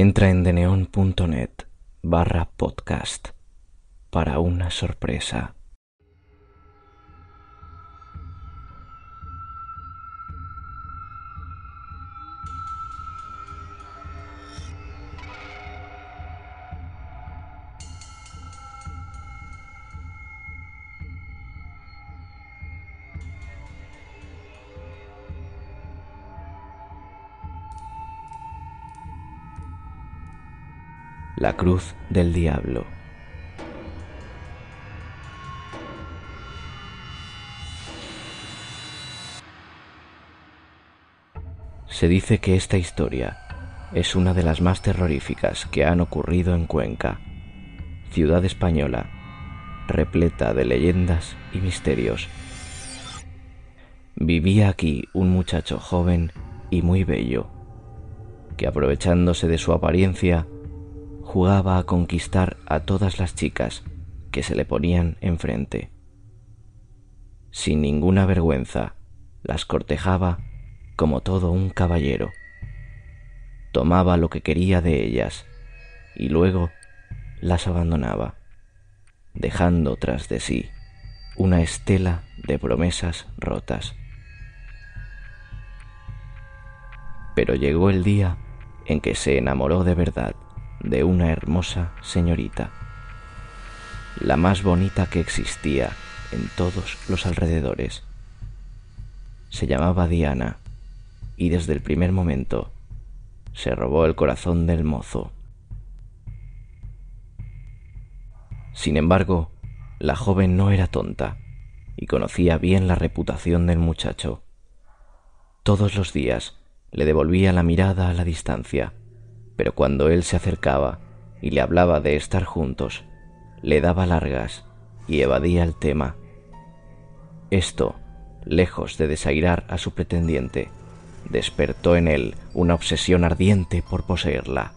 Entra en deneon.net barra podcast para una sorpresa. La cruz del diablo. Se dice que esta historia es una de las más terroríficas que han ocurrido en Cuenca, ciudad española, repleta de leyendas y misterios. Vivía aquí un muchacho joven y muy bello, que aprovechándose de su apariencia, jugaba a conquistar a todas las chicas que se le ponían enfrente. Sin ninguna vergüenza, las cortejaba como todo un caballero. Tomaba lo que quería de ellas y luego las abandonaba, dejando tras de sí una estela de promesas rotas. Pero llegó el día en que se enamoró de verdad de una hermosa señorita, la más bonita que existía en todos los alrededores. Se llamaba Diana y desde el primer momento se robó el corazón del mozo. Sin embargo, la joven no era tonta y conocía bien la reputación del muchacho. Todos los días le devolvía la mirada a la distancia pero cuando él se acercaba y le hablaba de estar juntos, le daba largas y evadía el tema. Esto, lejos de desairar a su pretendiente, despertó en él una obsesión ardiente por poseerla.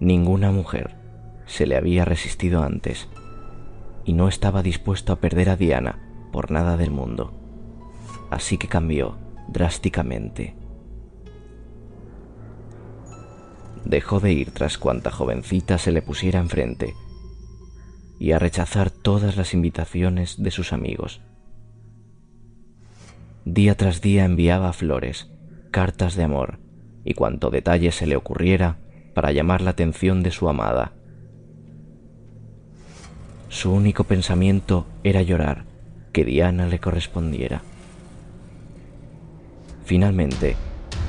Ninguna mujer se le había resistido antes y no estaba dispuesto a perder a Diana por nada del mundo. Así que cambió drásticamente. Dejó de ir tras cuanta jovencita se le pusiera enfrente y a rechazar todas las invitaciones de sus amigos. Día tras día enviaba flores, cartas de amor y cuanto detalle se le ocurriera para llamar la atención de su amada. Su único pensamiento era llorar que Diana le correspondiera. Finalmente,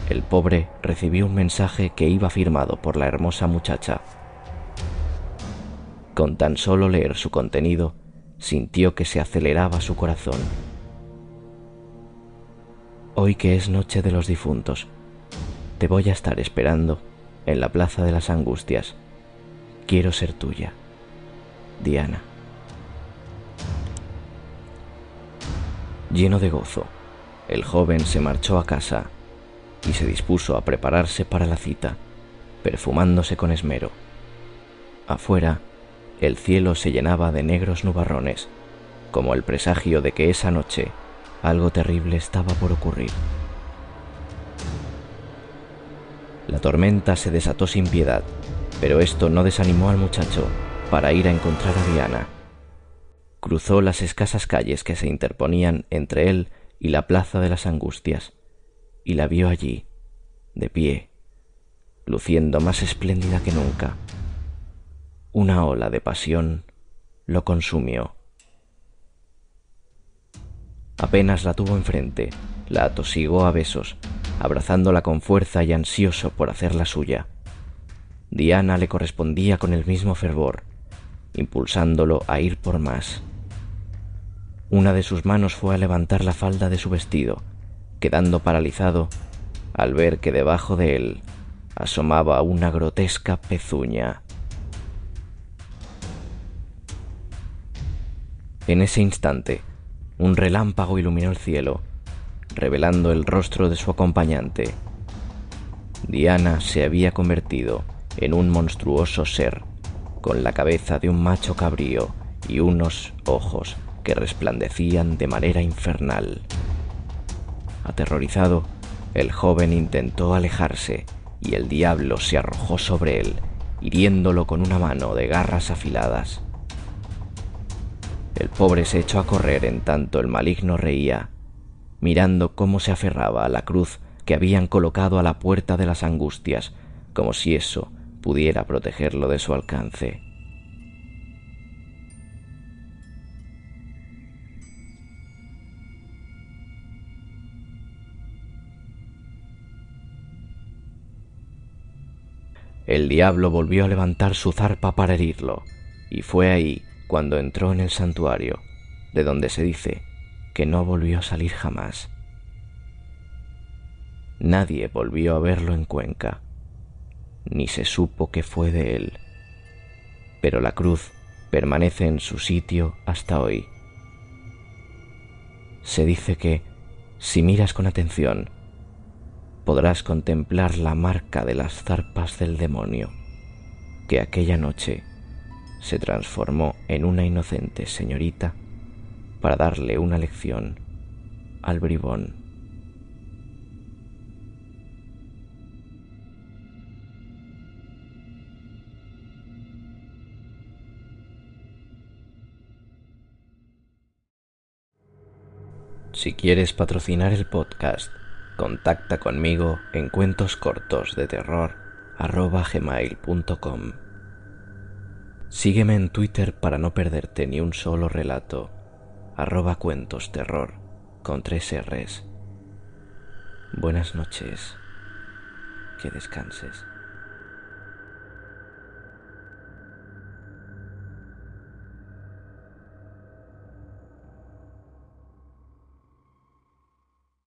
el pobre recibió un mensaje que iba firmado por la hermosa muchacha. Con tan solo leer su contenido, sintió que se aceleraba su corazón. Hoy que es noche de los difuntos, te voy a estar esperando en la Plaza de las Angustias. Quiero ser tuya, Diana. Lleno de gozo, el joven se marchó a casa y se dispuso a prepararse para la cita, perfumándose con esmero. Afuera, el cielo se llenaba de negros nubarrones, como el presagio de que esa noche algo terrible estaba por ocurrir. La tormenta se desató sin piedad, pero esto no desanimó al muchacho para ir a encontrar a Diana. Cruzó las escasas calles que se interponían entre él y la Plaza de las Angustias y la vio allí, de pie, luciendo más espléndida que nunca. Una ola de pasión lo consumió. Apenas la tuvo enfrente, la atosigó a besos, abrazándola con fuerza y ansioso por hacerla suya. Diana le correspondía con el mismo fervor, impulsándolo a ir por más. Una de sus manos fue a levantar la falda de su vestido, quedando paralizado al ver que debajo de él asomaba una grotesca pezuña. En ese instante, un relámpago iluminó el cielo, revelando el rostro de su acompañante. Diana se había convertido en un monstruoso ser, con la cabeza de un macho cabrío y unos ojos que resplandecían de manera infernal. Aterrorizado, el joven intentó alejarse, y el diablo se arrojó sobre él, hiriéndolo con una mano de garras afiladas. El pobre se echó a correr en tanto el maligno reía, mirando cómo se aferraba a la cruz que habían colocado a la puerta de las angustias, como si eso pudiera protegerlo de su alcance. El diablo volvió a levantar su zarpa para herirlo, y fue ahí cuando entró en el santuario, de donde se dice que no volvió a salir jamás. Nadie volvió a verlo en Cuenca, ni se supo qué fue de él, pero la cruz permanece en su sitio hasta hoy. Se dice que, si miras con atención, podrás contemplar la marca de las zarpas del demonio, que aquella noche se transformó en una inocente señorita para darle una lección al bribón. Si quieres patrocinar el podcast, contacta conmigo en cuentos cortos de terror gmail.com. Sígueme en Twitter para no perderte ni un solo relato, arroba cuentos terror con tres R's. Buenas noches, que descanses.